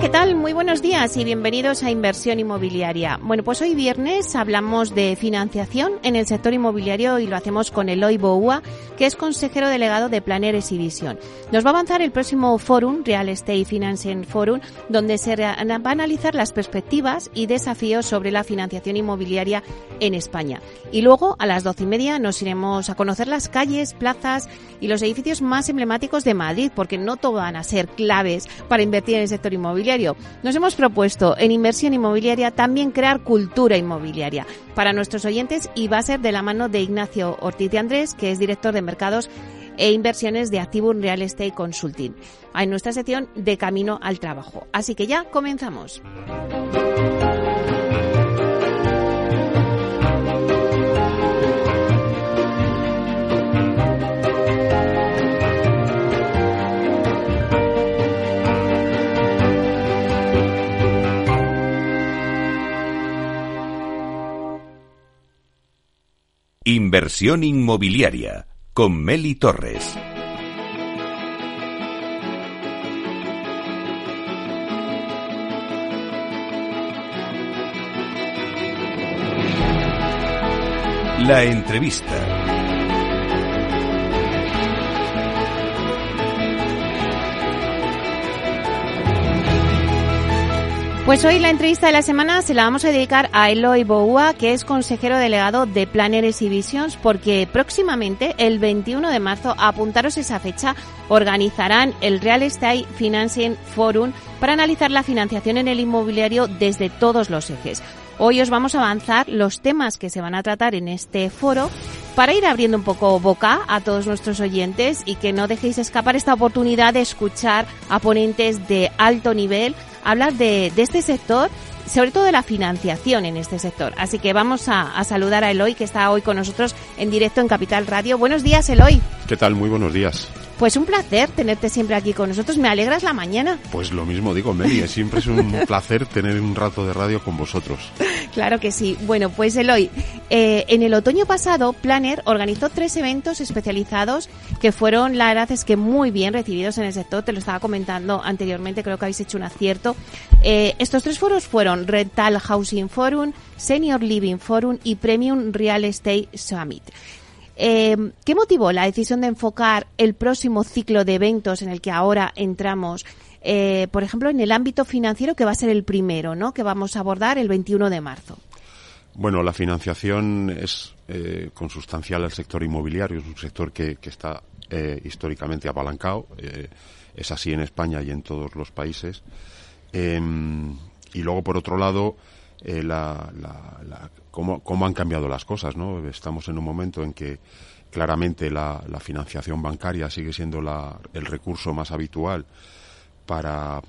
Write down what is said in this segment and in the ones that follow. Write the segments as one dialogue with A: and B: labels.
A: ¿Qué tal? Muy buenos días y bienvenidos a Inversión Inmobiliaria. Bueno, pues hoy viernes hablamos de financiación en el sector inmobiliario y lo hacemos con Eloy Boua, que es consejero delegado de Planeres y Visión. Nos va a avanzar el próximo Forum, Real Estate Financing Forum, donde se va a analizar las perspectivas y desafíos sobre la financiación inmobiliaria en España. Y luego, a las doce y media, nos iremos a conocer las calles, plazas y los edificios más emblemáticos de Madrid, porque no todos van a ser claves para invertir en el sector inmobiliario Nos hemos propuesto en inversión inmobiliaria también crear cultura inmobiliaria para nuestros oyentes y va a ser de la mano de Ignacio Ortiz de Andrés, que es director de mercados e inversiones de Activum Real Estate Consulting, en nuestra sección de Camino al Trabajo. Así que ya comenzamos.
B: Inversión inmobiliaria con Meli Torres. La entrevista.
A: Pues hoy la entrevista de la semana se la vamos a dedicar a Eloy Boua, que es consejero delegado de Planeres y Visions, porque próximamente, el 21 de marzo, apuntaros esa fecha, organizarán el Real Estate Financing Forum para analizar la financiación en el inmobiliario desde todos los ejes. Hoy os vamos a avanzar los temas que se van a tratar en este foro para ir abriendo un poco boca a todos nuestros oyentes y que no dejéis escapar esta oportunidad de escuchar a ponentes de alto nivel hablar de, de este sector sobre todo de la financiación en este sector. Así que vamos a, a, saludar a Eloy, que está hoy con nosotros en directo en Capital Radio. Buenos días, Eloy.
C: ¿Qué tal? Muy buenos días.
A: Pues un placer tenerte siempre aquí con nosotros. Me alegras la mañana.
C: Pues lo mismo digo, Meli. Siempre es un placer tener un rato de radio con vosotros.
A: Claro que sí. Bueno, pues Eloy, eh, en el otoño pasado, Planner organizó tres eventos especializados que fueron, la verdad es que muy bien recibidos en el sector. Te lo estaba comentando anteriormente, creo que habéis hecho un acierto. Eh, estos tres foros fueron Rental Housing Forum, Senior Living Forum y Premium Real Estate Summit. Eh, ¿Qué motivó la decisión de enfocar el próximo ciclo de eventos en el que ahora entramos, eh, por ejemplo, en el ámbito financiero, que va a ser el primero, ¿no? que vamos a abordar el 21 de marzo?
C: Bueno, la financiación es eh, consustancial al sector inmobiliario, es un sector que, está históricamente apalancado, es así en España y en todos los países. Em, y luego, por otro lado, eh, la, la, la, cómo, cómo, han cambiado las cosas. ¿no? Estamos en un momento en que claramente la, la financiación bancaria sigue siendo el recurso más habitual para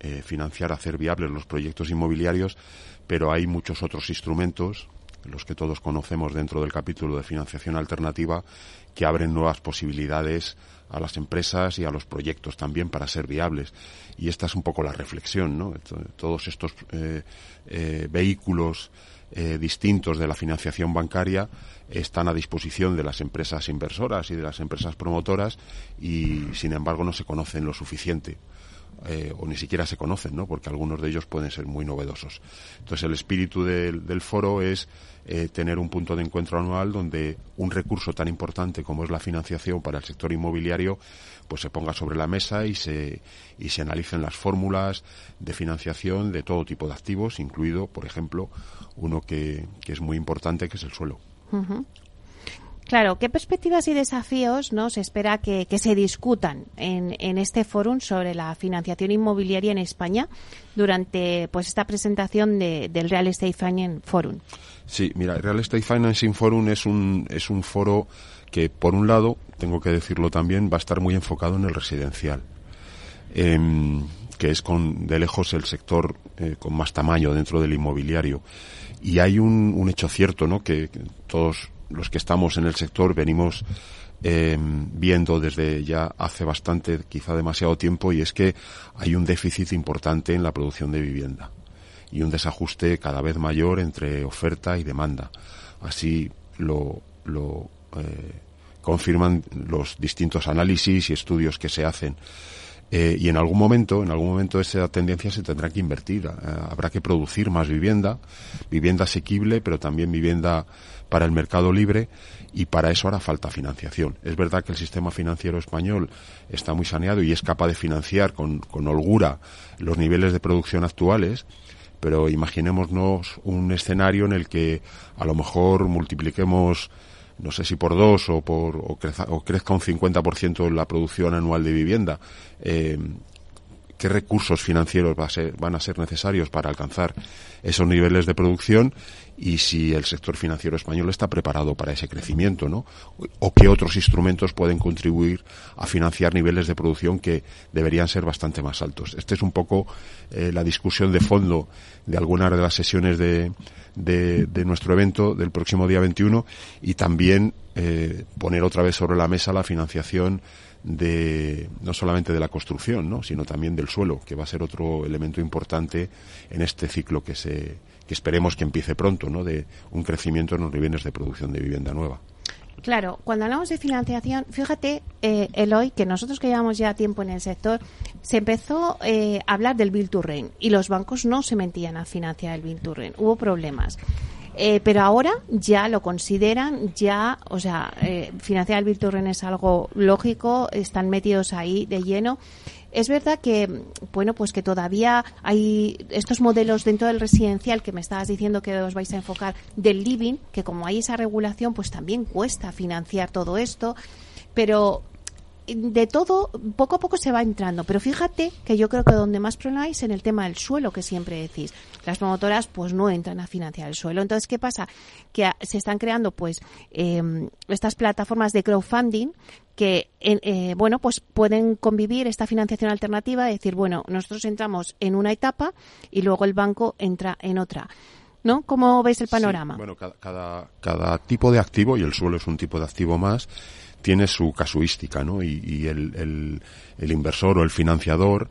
C: eh, financiar, hacer viables los proyectos inmobiliarios, pero hay muchos otros instrumentos, los que todos conocemos dentro del capítulo de financiación alternativa, que abren nuevas posibilidades a las empresas y a los proyectos también para ser viables. Y esta es un poco la reflexión, ¿no? Todos estos eh, eh, vehículos eh, distintos de la financiación bancaria están a disposición de las empresas inversoras y de las empresas promotoras y, sin embargo, no se conocen lo suficiente. Eh, o ni siquiera se conocen, ¿no? Porque algunos de ellos pueden ser muy novedosos. Entonces, el espíritu del, foro es eh, tener un punto de encuentro anual donde un recurso tan importante como es la financiación para el sector inmobiliario, pues se ponga sobre la mesa y se y se analicen las fórmulas de financiación de todo tipo de activos, incluido, por ejemplo, uno que, que es muy importante, que es el suelo.
A: Claro, ¿qué perspectivas y desafíos no se espera que, que se discutan en, en, este foro sobre la financiación inmobiliaria en España durante pues esta presentación de, del Real Estate Financing Forum?
C: Sí, mira, el Real Estate Financing Forum es un, es un foro que, por un lado, tengo que decirlo también, va a estar muy enfocado en el residencial, eh, que es con de lejos el sector eh, con más tamaño dentro del inmobiliario. Y hay un, hecho cierto, ¿no? Que todos los que estamos en el sector venimos eh, viendo desde ya hace bastante, quizá demasiado tiempo, y es que hay un déficit importante en la producción de vivienda y un desajuste cada vez mayor entre oferta y demanda. Así lo, lo confirman los distintos análisis y estudios que se hacen. Eh, y en algún momento, en algún momento esa tendencia se tendrá que invertir. Eh, habrá que producir más vivienda, vivienda asequible, pero también vivienda para el mercado libre y para eso hará falta financiación. Es verdad que el sistema financiero español está muy saneado y es capaz de financiar con, con holgura los niveles de producción actuales, pero imaginémonos un escenario en el que a lo mejor multipliquemos no sé si por dos o, por, o, crezca, o crezca un 50% la producción anual de vivienda. Eh, ¿Qué recursos financieros va a ser, van a ser necesarios para alcanzar esos niveles de producción? Y si el sector financiero español está preparado para ese crecimiento, ¿no? O qué otros instrumentos pueden contribuir a financiar niveles de producción que deberían ser bastante más altos. Esta es un poco eh, la discusión de fondo de algunas de las sesiones de, de, nuestro evento del próximo día 21 y también eh, poner otra vez sobre la mesa la financiación de no solamente de la construcción, ¿no? sino también del suelo, que va a ser otro elemento importante en este ciclo que se que esperemos que empiece pronto, ¿no? de un crecimiento en los niveles de producción de vivienda nueva.
A: Claro, cuando hablamos de financiación, fíjate, eh, Eloy, que nosotros que llevamos ya tiempo en el sector, se empezó eh, a hablar del Bill to y los bancos no se mentían a financiar el Bill to Hubo problemas. Eh, pero ahora ya lo consideran, ya, o sea, eh, financiar el to es algo lógico, están metidos ahí de lleno. Es verdad que, bueno, pues que todavía hay estos modelos dentro del residencial que me estabas diciendo que os vais a enfocar del living, que como hay esa regulación, pues también cuesta financiar todo esto. Pero de todo, poco a poco se va entrando. Pero fíjate que yo creo que donde más problema hay es en el tema del suelo, que siempre decís. Las promotoras pues no entran a financiar el suelo. Entonces, ¿qué pasa? Que se están creando pues em, estas plataformas de crowdfunding que, eh, bueno, pues pueden convivir esta financiación alternativa, decir, bueno, nosotros entramos en una etapa y luego el banco entra en otra. ¿No? ¿Cómo veis el panorama?
C: bueno, cada, cada, cada tipo de activo, y el suelo es un tipo de activo más, tiene su casuística, ¿no? Y, el, el, inversor o el financiador,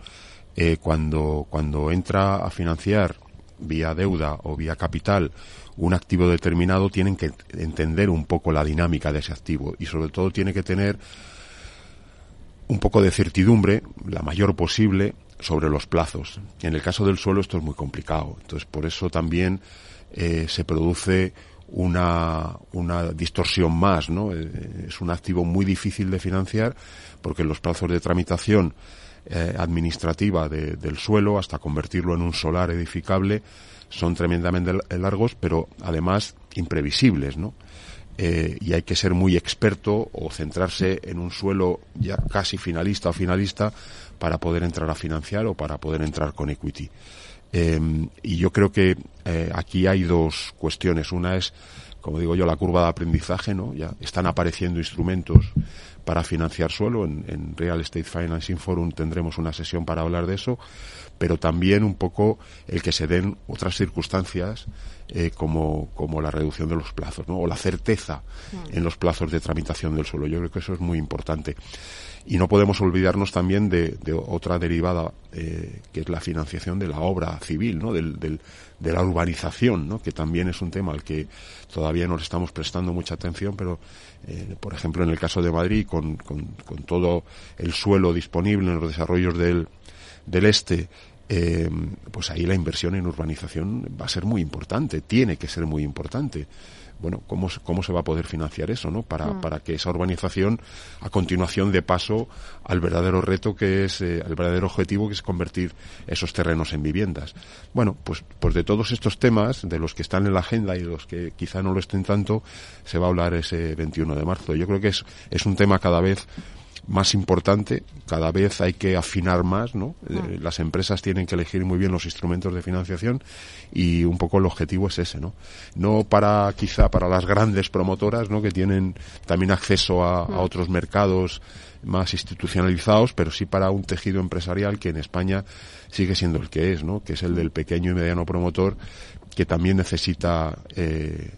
C: eh, cuando, cuando entra a financiar vía deuda o vía capital un activo determinado, tienen que entender un poco la dinámica de ese activo y sobre todo tiene que tener un poco de certidumbre, la mayor posible, sobre los plazos. En el caso del suelo esto es muy complicado. Entonces, por eso también eh, se produce una, una distorsión más, ¿no? Eh, es un activo muy difícil de financiar porque los plazos de tramitación eh, administrativa del suelo hasta convertirlo en un solar edificable son tremendamente largos, pero además imprevisibles, ¿no? Eh, y hay que ser muy experto o centrarse en un suelo ya casi finalista o finalista para poder entrar a financiar o para poder entrar con equity. Em, y yo creo que eh, aquí hay dos cuestiones. Una es, como digo yo, la curva de aprendizaje, ¿no? Ya están apareciendo instrumentos para financiar suelo. En, Real Estate Financing Forum tendremos una sesión para hablar de eso, pero también un poco el que se den otras circunstancias eh, como, como la reducción de los plazos, ¿no? O la certeza mm. en los plazos de tramitación del suelo. Yo creo que eso es muy importante. Y no podemos olvidarnos también de, otra derivada, eh, que es la financiación de la obra civil, ¿no? Del, de la urbanización, ¿no? que también es un tema al que todavía no le estamos prestando mucha atención, pero, eh, por ejemplo, en el caso de Madrid, con, con, todo el suelo disponible en los desarrollos del, del este, eh, pues ahí la inversión en urbanización va a ser muy importante, tiene que ser muy importante bueno, ¿cómo, cómo se va a poder financiar eso, ¿no? Para, mm. para que esa urbanización, a continuación, de paso al verdadero reto que es, eh, al verdadero objetivo que es convertir esos terrenos en viviendas. Bueno, pues, pues de todos estos temas, de los que están en la agenda y de los que quizá no lo estén tanto, se va a hablar ese 21 de marzo. Yo creo que es, es un tema cada vez más importante, cada vez hay que afinar más, ¿no? Ah. Eh, las empresas tienen que elegir muy bien los instrumentos de financiación y un poco el objetivo es ese, ¿no? No para quizá para las grandes promotoras, ¿no? Que tienen también acceso a, a ah. otros mercados más institucionalizados, pero sí para un tejido empresarial que en España sigue siendo el que es, ¿no? Que es el del pequeño y mediano promotor que también necesita eh,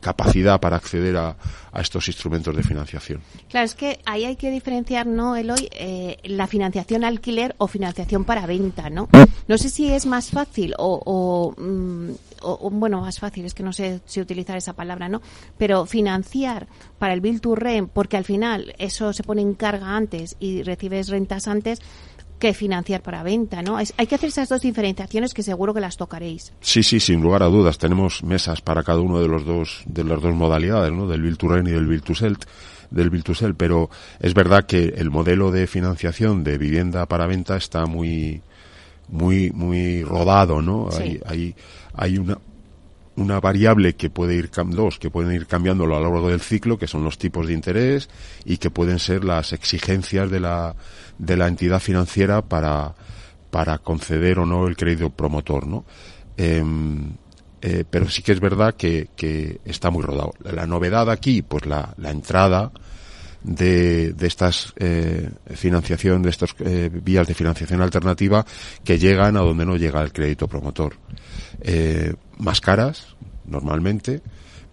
C: capacidad para acceder a, estos instrumentos de financiación.
A: Claro, es que ahí hay que diferenciar, ¿no, Eloy? Eh, la financiación alquiler o financiación para venta, ¿no? No sé si es más fácil o, o, mm, o, bueno, más fácil, es que no sé si utilizar esa palabra, ¿no? Pero financiar para el Bill to Rent, porque al final eso se pone en carga antes y recibes rentas antes, que financiar para venta, ¿no? hay que hacer esas dos diferenciaciones que seguro que las tocaréis.
C: Sí, sí, sin lugar a dudas. Tenemos mesas para cada uno de los dos, de las dos modalidades, ¿no? Del Bill to Rent y del Bill to Sell del Sell, pero es verdad que el modelo de financiación de vivienda para venta está muy, muy, muy rodado, ¿no? Hay, hay, hay una, una variable que puede ir dos que pueden ir cambiando a lo largo del ciclo que son los tipos de interés y que pueden ser las exigencias de la de la entidad financiera para para conceder o no el crédito promotor no em, eh, pero sí que es verdad que, que está muy rodado. La novedad aquí pues la, la entrada de, de estas eh, financiación de estas eh, vías de financiación alternativa que llegan a donde no llega el crédito promotor. Eh, más caras, normalmente,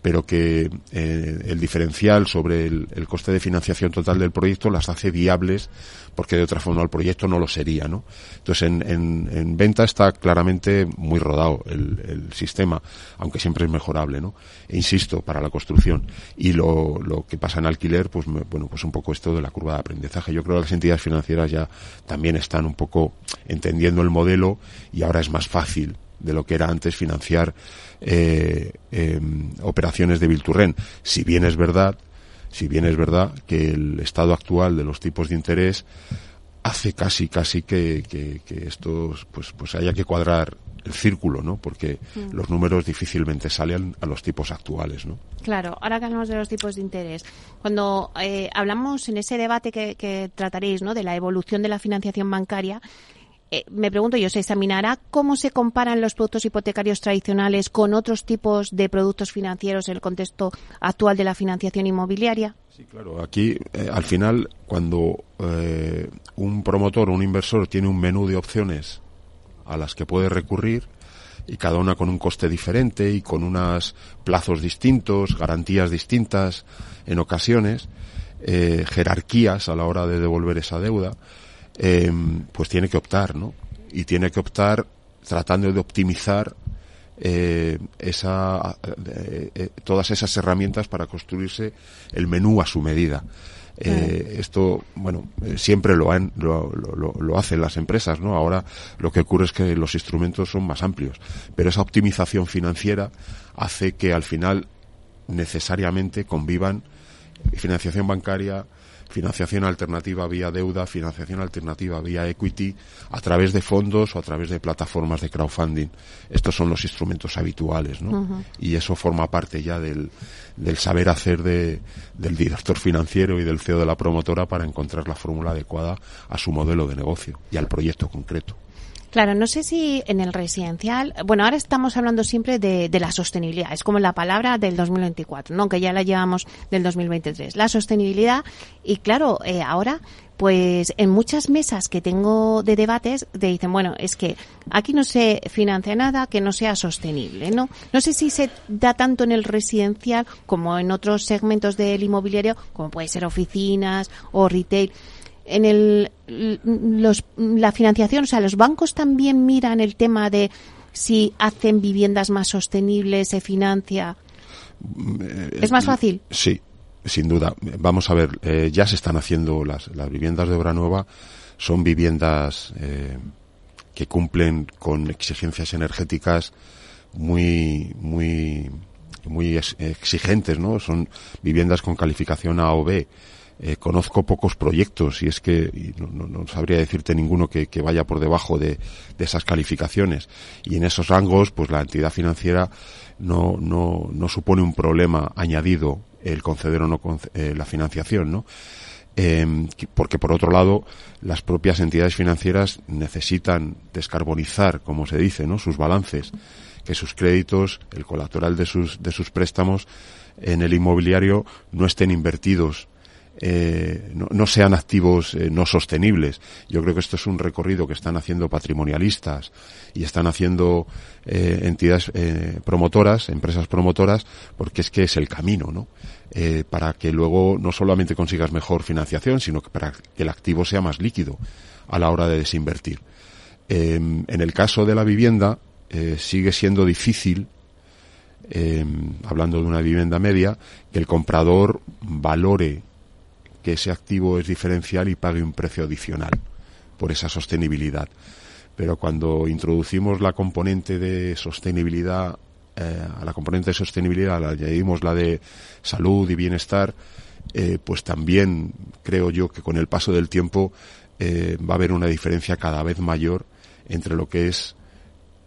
C: pero que eh, el diferencial sobre el, coste de financiación total del proyecto las hace viables porque de otra forma el proyecto no lo sería, ¿no? Entonces en, en, venta está claramente muy rodado el, sistema, aunque siempre es mejorable, ¿no? E insisto, para la construcción. Y lo, lo que pasa en alquiler, pues bueno, pues un poco esto de la curva de aprendizaje. Yo creo que las entidades financieras ya también están un poco entendiendo el modelo y ahora es más fácil de lo que era antes financiar eh, em, operaciones de Bilturren. Si bien es verdad, si bien es verdad que el estado actual de los tipos de interés hace casi casi que, que, estos pues pues haya que cuadrar el círculo, ¿no? Porque mm. los números difícilmente salen a los tipos actuales, ¿no?
A: Claro, ahora que hablamos de los tipos de interés, cuando eh, hablamos en ese debate que, que trataréis, ¿no? De la evolución de la financiación bancaria, eh, me pregunto yo, ¿se examinará cómo se comparan los productos hipotecarios tradicionales con otros tipos de productos financieros en el contexto actual de la financiación inmobiliaria?
C: Sí, claro. Aquí, eh, al final, cuando eh, un promotor o un inversor tiene un menú de opciones a las que puede recurrir, y cada una con un coste diferente y con unos plazos distintos, garantías distintas en ocasiones, jerarquías a la hora de devolver esa deuda, Em, pues tiene que optar, ¿no? Y tiene que optar tratando de optimizar eh, esa, eh, eh, todas esas herramientas para construirse el menú a su medida. esto, bueno, siempre lo, han, lo, lo, lo, hacen las empresas, ¿no? Ahora lo que ocurre es que los instrumentos son más amplios, pero esa optimización financiera hace que al final necesariamente convivan financiación bancaria, financiación alternativa vía deuda, financiación alternativa vía equity, a través de fondos o a través de plataformas de crowdfunding. Estos son los instrumentos habituales, ¿no? Y eso forma parte ya del, del saber hacer de, del director financiero y del CEO de la promotora para encontrar la fórmula adecuada a su modelo de negocio y al proyecto concreto.
A: Claro, no sé si en el residencial, bueno, ahora estamos hablando siempre de, la sostenibilidad, es como la palabra del 2024, ¿no? que ya la llevamos del 2023. La sostenibilidad, y claro, eh, ahora pues en muchas mesas que tengo de debates te dicen, bueno, es que aquí no se financia nada que no sea sostenible, ¿no? No sé si se da tanto en el residencial como en otros segmentos del inmobiliario, como puede ser oficinas o retail en el, los, la financiación, o sea, los bancos también miran el tema de si hacen viviendas más sostenibles, se financia. ¿Es más fácil?
C: Sí, sin duda. Vamos a ver, eh, ya se están haciendo las, las viviendas de obra nueva, son viviendas eh, que cumplen con exigencias energéticas muy, muy, muy exigentes, ¿no? Son viviendas con calificación A o B eh, conozco pocos proyectos y es que no, sabría decirte ninguno que, vaya por debajo de, esas calificaciones. Y en esos rangos, pues la entidad financiera no, no, no supone un problema añadido el conceder o no eh, la financiación, ¿no? Em, porque por otro lado las propias entidades financieras necesitan descarbonizar, como se dice, ¿no? sus balances, que sus créditos, el colateral de sus de sus préstamos en el inmobiliario no estén invertidos eh, no, sean activos eh, no sostenibles. Yo creo que esto es un recorrido que están haciendo patrimonialistas y están haciendo eh, entidades promotoras, empresas promotoras, porque es que es el camino, ¿no? para que luego no solamente consigas mejor financiación, sino que para que el activo sea más líquido a la hora de desinvertir. Em, en el caso de la vivienda, sigue siendo difícil hablando de una vivienda media, que el comprador valore que ese activo es diferencial y pague un precio adicional por esa sostenibilidad. Pero cuando introducimos la componente de sostenibilidad, eh, a la componente de sostenibilidad le añadimos la de salud y bienestar, eh, pues también creo yo que con el paso del tiempo eh, va a haber una diferencia cada vez mayor entre lo que es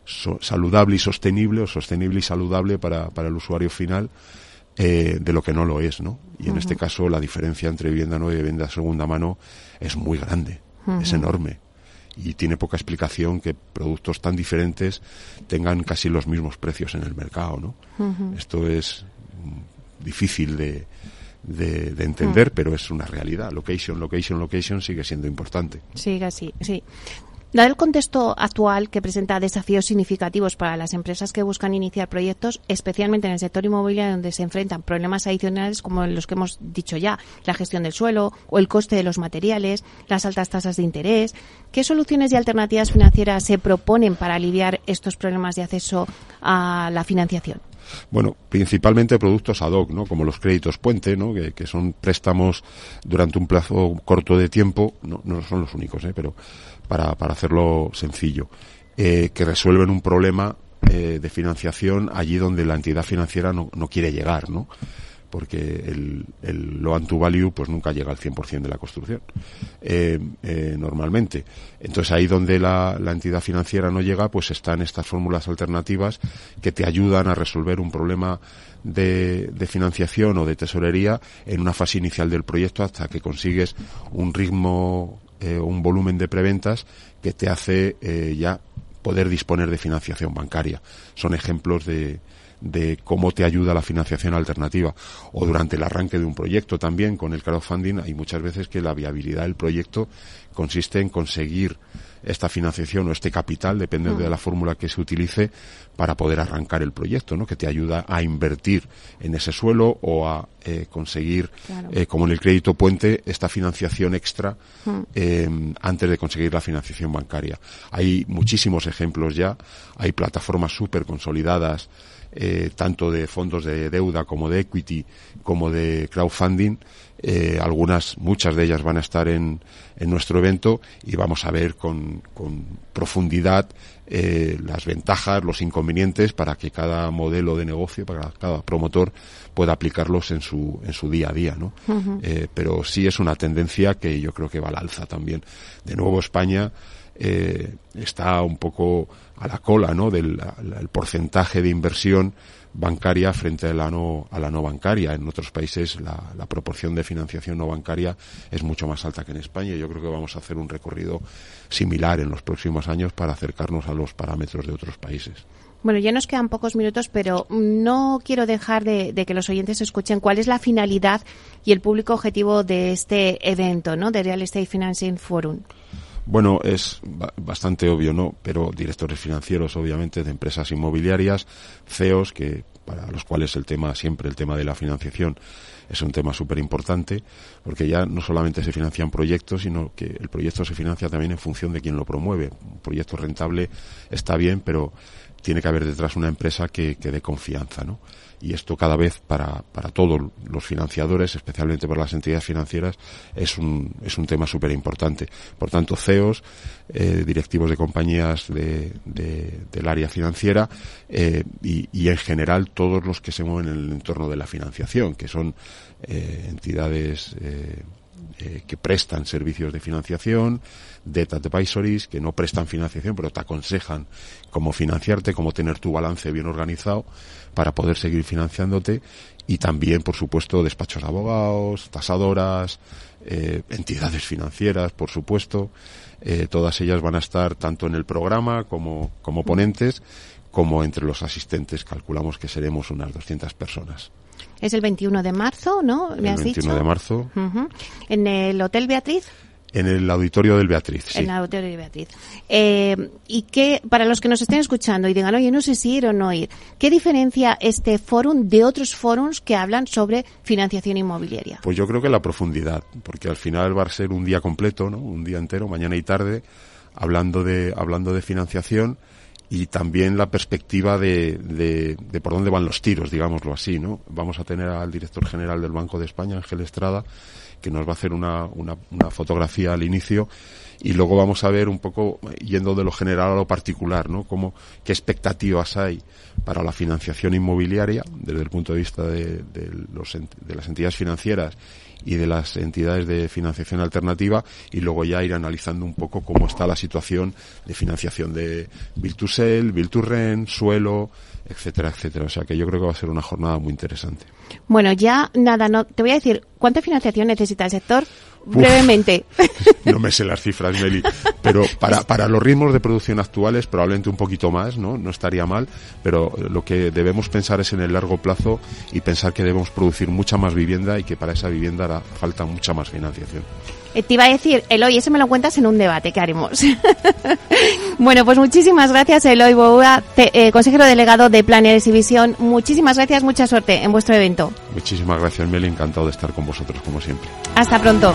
C: saludable y sostenible o sostenible y saludable para el usuario final eh, de lo que no lo es, ¿no? Y en este caso la diferencia entre vivienda nueva y vivienda segunda mano es muy grande, es enorme. Y tiene poca explicación que productos tan diferentes tengan casi los mismos precios en el mercado, ¿no? Esto es difícil de, de, entender, pero es una realidad. Location, location, location sigue siendo importante.
A: Sigue así, sí. Dado el contexto actual que presenta desafíos significativos para las empresas que buscan iniciar proyectos, especialmente en el sector inmobiliario donde se enfrentan problemas adicionales como los que hemos dicho ya, la gestión del suelo o el coste de los materiales, las altas tasas de interés, ¿qué soluciones y alternativas financieras se proponen para aliviar estos problemas de acceso a la financiación?
C: Bueno, principalmente productos ad hoc, ¿no? Como los créditos puente, ¿no? Que, son préstamos durante un plazo corto de tiempo, no, no son los únicos, ¿eh? Pero para, para hacerlo sencillo, eh, que resuelven un problema eh, de financiación allí donde la entidad financiera no, no quiere llegar, ¿no? porque el, el loan to value pues nunca llega al 100% de la construcción eh, eh, normalmente. Entonces ahí donde la, la, entidad financiera no llega pues están estas fórmulas alternativas que te ayudan a resolver un problema de, de, financiación o de tesorería en una fase inicial del proyecto hasta que consigues un ritmo eh, un volumen de preventas que te hace eh, ya poder disponer de financiación bancaria. Son ejemplos de, de cómo te ayuda la financiación alternativa. O durante el arranque de un proyecto también con el crowdfunding hay muchas veces que la viabilidad del proyecto consiste en conseguir esta financiación o este capital, depende de la fórmula que se utilice, para poder arrancar el proyecto, ¿no? Que te ayuda a invertir en ese suelo o a eh, conseguir, eh, como en el crédito puente, esta financiación extra eh, antes de conseguir la financiación bancaria. Hay muchísimos ejemplos ya, hay plataformas súper consolidadas, tanto de fondos de deuda como de equity, como de crowdfunding, eh, algunas, muchas de ellas van a estar en, en nuestro evento y vamos a ver con, con profundidad eh, las ventajas, los inconvenientes para que cada modelo de negocio, para cada promotor pueda aplicarlos en su, en su día a día, ¿no? eh, pero sí es una tendencia que yo creo que va al alza también. De nuevo España eh, está un poco a la cola, ¿no? Del el porcentaje de inversión bancaria frente a la no, a la no bancaria. En otros países la, la, proporción de financiación no bancaria es mucho más alta que en España. Yo creo que vamos a hacer un recorrido similar en los próximos años para acercarnos a los parámetros de otros países.
A: Bueno, ya nos quedan pocos minutos, pero no quiero dejar de, de, que los oyentes escuchen cuál es la finalidad y el público objetivo de este evento, ¿no? De Real Estate Financing Forum.
C: Bueno, es bastante obvio, ¿no? Pero directores financieros, obviamente, de empresas inmobiliarias, CEOs, que para los cuales el tema, siempre el tema de la financiación es un tema súper importante, porque ya no solamente se financian proyectos, sino que el proyecto se financia también en función de quien lo promueve. Un proyecto rentable está bien, pero tiene que haber detrás una empresa que, que dé confianza, ¿no? y esto cada vez para, para todos los financiadores, especialmente para las entidades financieras, es un, es un tema súper importante. Por tanto, CEOs, eh, directivos de compañías de, de, del área financiera eh, y, y, en general todos los que se mueven en el entorno de la financiación, que son eh, entidades eh, que prestan servicios de financiación, debt advisories, que no prestan financiación, pero te aconsejan cómo financiarte, cómo tener tu balance bien organizado para poder seguir financiándote y también, por supuesto, despachos de abogados, tasadoras, eh, entidades financieras, por supuesto. Eh, todas ellas van a estar tanto en el programa como, como ponentes, como entre los asistentes. Calculamos que seremos unas 200 personas.
A: Es el 21 de marzo, ¿no?
C: ¿Me el has 21 dicho? de marzo.
A: Uh -huh. ¿En el Hotel Beatriz?
C: En el auditorio del Beatriz, sí.
A: En el auditorio del Beatriz. Eh, y qué, para los que nos estén escuchando y digan, oye, no sé si ir o no ir, ¿qué diferencia este fórum de otros fórums que hablan sobre financiación inmobiliaria?
C: Pues yo creo que la profundidad, porque al final va a ser un día completo, ¿no? Un día entero, mañana y tarde, hablando de, hablando de financiación y también la perspectiva de, de, por dónde van los tiros, digámoslo así, ¿no? Vamos a tener al director general del Banco de España, Ángel Estrada, que nos va a hacer una, una, una fotografía al inicio y luego vamos a ver un poco yendo de lo general a lo particular, ¿no? Cómo, qué expectativas hay para la financiación inmobiliaria desde el punto de vista de, de, los, de las entidades financieras y de las entidades de financiación alternativa y luego ya ir analizando un poco cómo está la situación de financiación de Build to Sell, Build to Rent, suelo, etcétera, etcétera. O sea que yo creo que va a ser una jornada muy interesante.
A: Bueno, ya nada, no te voy a decir, ¿cuánta financiación necesita el sector? Brevemente.
C: No me sé las cifras, Meli, pero para, para los ritmos de producción actuales probablemente un poquito más, ¿no? No estaría mal, pero lo que debemos pensar es en el largo plazo y pensar que debemos producir mucha más vivienda y que para esa vivienda hará falta mucha más financiación.
A: Eh, te iba a decir, Eloy, eso me lo cuentas en un debate que haremos. bueno, pues muchísimas gracias, Eloy Boua, eh, consejero delegado de Planes y Visión. Muchísimas gracias, mucha suerte en vuestro evento.
C: Muchísimas gracias, Meli, encantado de estar con vosotros, como siempre.
A: Hasta pronto.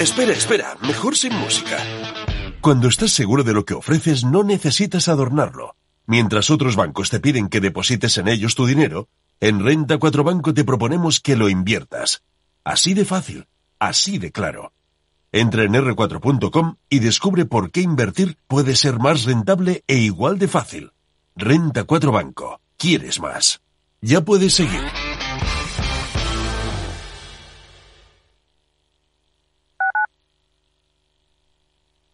D: Espera, espera, mejor sin música. Cuando estás seguro de lo que ofreces, no necesitas adornarlo. Mientras otros bancos te piden que deposites en ellos tu dinero, en Renta 4 Banco te proponemos que lo inviertas. Así de fácil, así de claro. Entra en r4.com y descubre por qué invertir puede ser más rentable e igual de fácil. Renta 4 Banco. ¿Quieres más? Ya puedes seguir.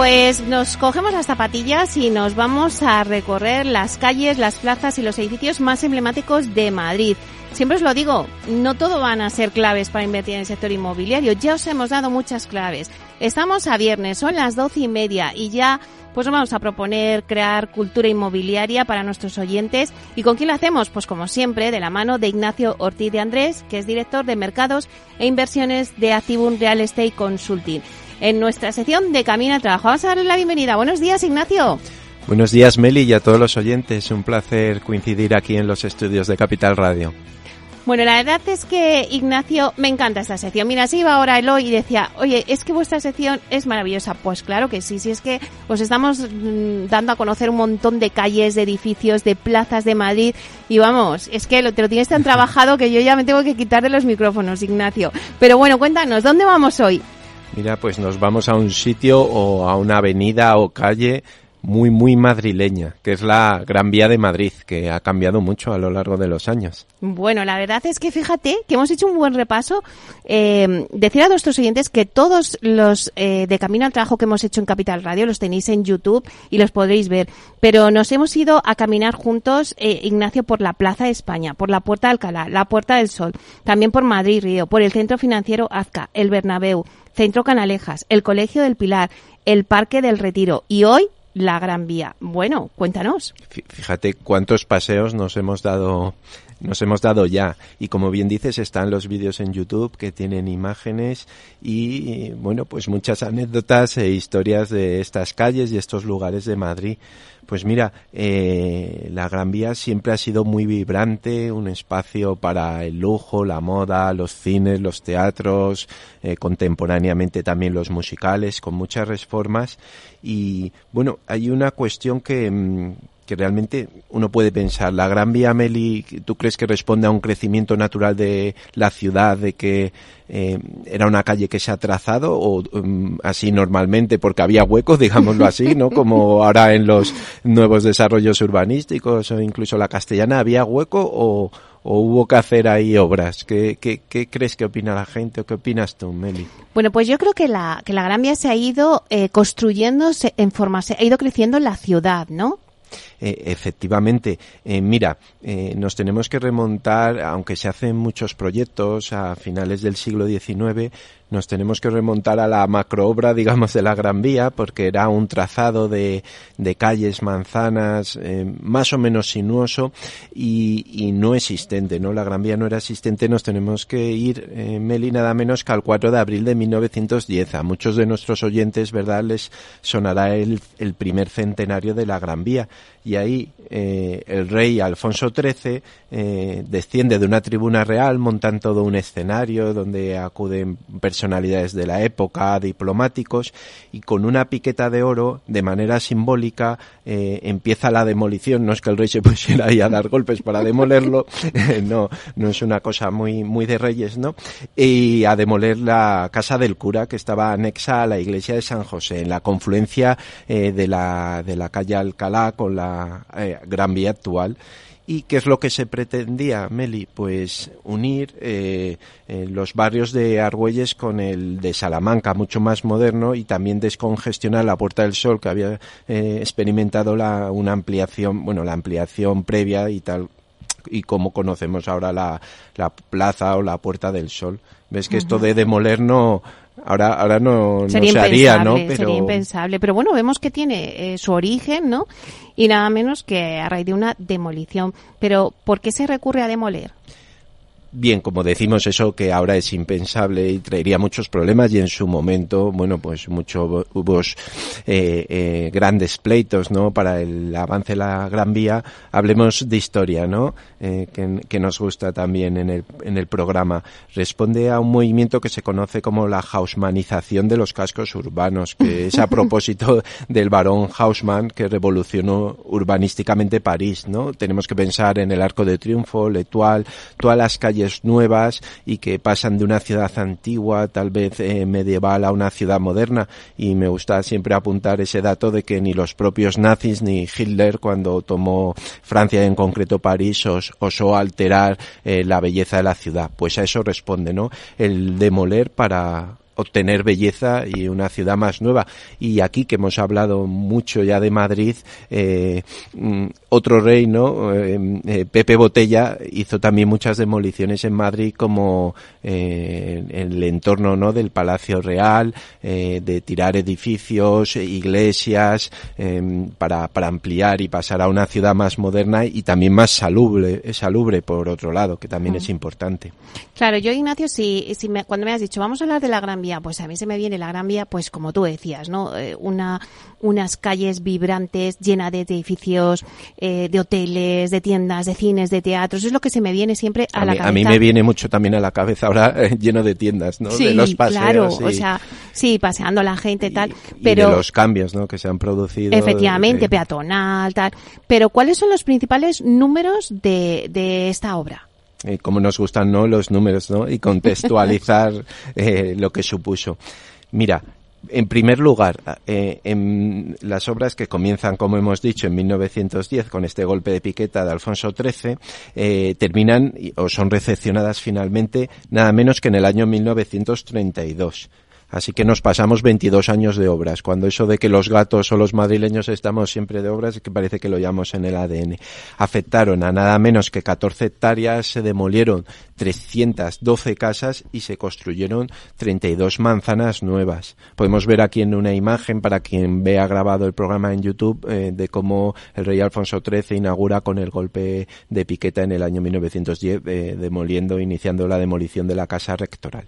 A: Pues nos cogemos las zapatillas y nos vamos a recorrer las calles, las plazas y los edificios más emblemáticos de Madrid. Siempre os lo digo, no todo van a ser claves para invertir en el sector inmobiliario. Ya os hemos dado muchas claves. Estamos a viernes, son las doce y media y ya pues vamos a proponer crear cultura inmobiliaria para nuestros oyentes. ¿Y con quién lo hacemos? Pues como siempre, de la mano de Ignacio Ortiz de Andrés, que es director de mercados e inversiones de Activum Real Estate Consulting en nuestra sección de Camino al Trabajo. Vamos a darle la bienvenida. Buenos días, Ignacio.
E: Buenos días, Meli, y a todos los oyentes. Un placer coincidir aquí en los estudios de Capital Radio.
A: Bueno, la verdad es que, Ignacio, me encanta esta sección. Mira, si iba ahora Eloy y decía, oye, es que vuestra sección es maravillosa. Pues claro que sí, si es que os estamos mm, dando a conocer un montón de calles, de edificios, de plazas de Madrid. Y vamos, es que lo, te lo tienes tan trabajado que yo ya me tengo que quitar de los micrófonos, Ignacio. Pero bueno, cuéntanos, ¿dónde vamos hoy?
E: Mira, pues nos vamos a un sitio o a una avenida o calle muy, muy madrileña, que es la Gran Vía de Madrid, que ha cambiado mucho a lo largo de los años.
A: Bueno, la verdad es que fíjate que hemos hecho un buen repaso. Eh, decir a nuestros oyentes que todos los eh, de Camino al Trabajo que hemos hecho en Capital Radio los tenéis en YouTube y los podréis ver. Pero nos hemos ido a caminar juntos, eh, Ignacio, por la Plaza de España, por la Puerta de Alcalá, la Puerta del Sol, también por Madrid Río, por el Centro Financiero Azca, el Bernabéu, Centro Canalejas, el Colegio del Pilar, el Parque del Retiro y hoy la Gran Vía. Bueno, cuéntanos.
E: Fíjate cuántos paseos nos hemos dado nos hemos dado ya. Y como bien dices, están los vídeos en YouTube que tienen imágenes y, bueno, pues muchas anécdotas e historias de estas calles y estos lugares de Madrid. Pues mira, eh, la Gran Vía siempre ha sido muy vibrante, un espacio para el lujo, la moda, los cines, los teatros, eh, contemporáneamente también los musicales, con muchas reformas. Y bueno, hay una cuestión que, mm, que realmente uno puede pensar, la Gran Vía Meli, ¿tú crees que responde a un crecimiento natural de la ciudad, de que eh, era una calle que se ha trazado o um, así normalmente porque había huecos, digámoslo así, ¿no? Como ahora en los nuevos desarrollos urbanísticos o incluso la castellana, ¿había hueco o, o hubo que hacer ahí obras? ¿Qué, qué, qué crees que opina la gente o qué opinas tú, Meli?
A: Bueno, pues yo creo que la, que la Gran Vía se ha ido eh, construyendo en forma, se ha ido creciendo en la ciudad, ¿no?
E: Eh, efectivamente, eh, mira, eh, nos tenemos que remontar, aunque se hacen muchos proyectos a finales del siglo XIX, nos tenemos que remontar a la macroobra, digamos, de la Gran Vía, porque era un trazado de, de calles, manzanas, eh, más o menos sinuoso y, y, no existente, ¿no? La Gran Vía no era existente, nos tenemos que ir, eh, Meli, nada menos que al 4 de abril de 1910. A muchos de nuestros oyentes, ¿verdad?, les sonará el, el primer centenario de la Gran Vía. Y ahí eh, el rey Alfonso XIII eh, desciende de una tribuna real, montan todo un escenario donde acuden personalidades de la época, diplomáticos, y con una piqueta de oro, de manera simbólica, eh, empieza la demolición. No es que el rey se pusiera ahí a dar golpes para demolerlo, no, no es una cosa muy, muy de reyes, ¿no? Y a demoler la casa del cura que estaba anexa a la iglesia de San José, en la confluencia eh, de, la, de la calle Alcalá con la eh, Gran Vía actual. ¿Y qué es lo que se pretendía, Meli? Pues unir eh, eh, los barrios de Argüelles con el de Salamanca, mucho más moderno, y también descongestionar la Puerta del Sol, que había eh, experimentado la, una ampliación, bueno, la ampliación previa y tal y como conocemos ahora la, la plaza o la Puerta del Sol. Ves que esto de demoler no, ahora ahora no,
A: sería
E: se haría, ¿no?
A: Pero... Sería impensable. Pero bueno, vemos que tiene eh, su origen, ¿no? Y nada menos que a raíz de una demolición. Pero ¿por qué se recurre a demoler?
E: Bien, como decimos, eso que ahora es impensable y traería muchos problemas y en su momento, bueno, pues muchos hubo eh, eh, grandes pleitos, ¿no? Para el avance de la Gran Vía. Hablemos de historia, ¿no? Eh, que, que, nos gusta también en el, en el programa. Responde a un movimiento que se conoce como la hausmanización de los cascos urbanos, que es a propósito del barón Hausmann que revolucionó urbanísticamente París, ¿no? Tenemos que pensar en el Arco de Triunfo, L'Etoile, todas las calles nuevas y que pasan de una ciudad antigua, tal vez eh, medieval, a una ciudad moderna. Y me gusta siempre apuntar ese dato de que ni los propios nazis ni Hitler, cuando tomó Francia, en concreto París, os, osó alterar eh, la belleza de la ciudad. Pues a eso responde, ¿no? El demoler para obtener belleza y una ciudad más nueva. Y aquí que hemos hablado mucho ya de Madrid, eh, mm, otro rey, ¿no? Eh, eh, Pepe Botella hizo también muchas demoliciones en Madrid como en el entorno, ¿no? Del Palacio Real, de tirar edificios, iglesias, para, para ampliar y pasar a una ciudad más moderna y también más salubre, salubre por otro lado, que también es importante.
A: Claro, yo Ignacio, si, si me, cuando me has dicho vamos a hablar de la Gran Vía, pues a mí se me viene la Gran Vía, pues como tú decías, ¿no? Eh, una, unas calles vibrantes, llenas de edificios, eh, de hoteles, de tiendas, de cines, de teatros. Es lo que se me viene siempre a, la cabeza.
E: A mí me viene mucho también a la cabeza ahora eh, lleno de tiendas, ¿no?
A: Sí,
E: de los paseos.
A: claro. O sea, sí, paseando la gente y tal. pero
E: de los cambios, ¿no? Que se han producido.
A: Efectivamente, peatonal, tal. Pero ¿cuáles son los principales números de, de esta obra?
E: Eh, como nos gustan no los números ¿no? y contextualizar eh, lo que supuso. Mira, en primer lugar, eh, en las obras que comienzan, como hemos dicho, en 1910 con este golpe de piqueta de Alfonso XIII, eh, terminan o son recepcionadas finalmente nada menos que en el año 1932. Así que nos pasamos 22 años de obras. Cuando eso de que los gatos o los madrileños estamos siempre de obras, es que parece que lo llamamos en el ADN. Afectaron a nada menos que 14 hectáreas, se demolieron 312 casas y se construyeron 32 manzanas nuevas. Podemos ver aquí en una imagen, para quien vea grabado el programa en YouTube, eh, de cómo el rey Alfonso XIII inaugura con el golpe de piqueta en el año 1910, eh, demoliendo, iniciando la demolición de la casa rectoral.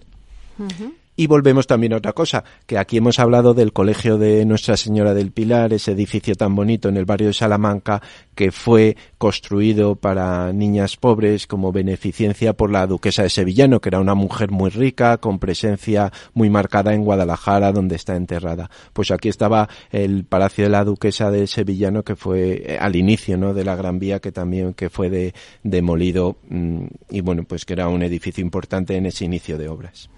E: Y volvemos también a otra cosa, que aquí hemos hablado del Colegio de Nuestra Señora del Pilar, ese edificio tan bonito en el barrio de Salamanca, que fue construido para niñas pobres como beneficencia por la duquesa de Sevillano, que era una mujer muy rica, con presencia muy marcada en Guadalajara, donde está enterrada. Pues aquí estaba el Palacio de la Duquesa de Sevillano, que fue eh, al inicio, ¿no? De la Gran Vía, que también que fue de, demolido, mm, y bueno, pues que era un edificio importante en ese inicio de obras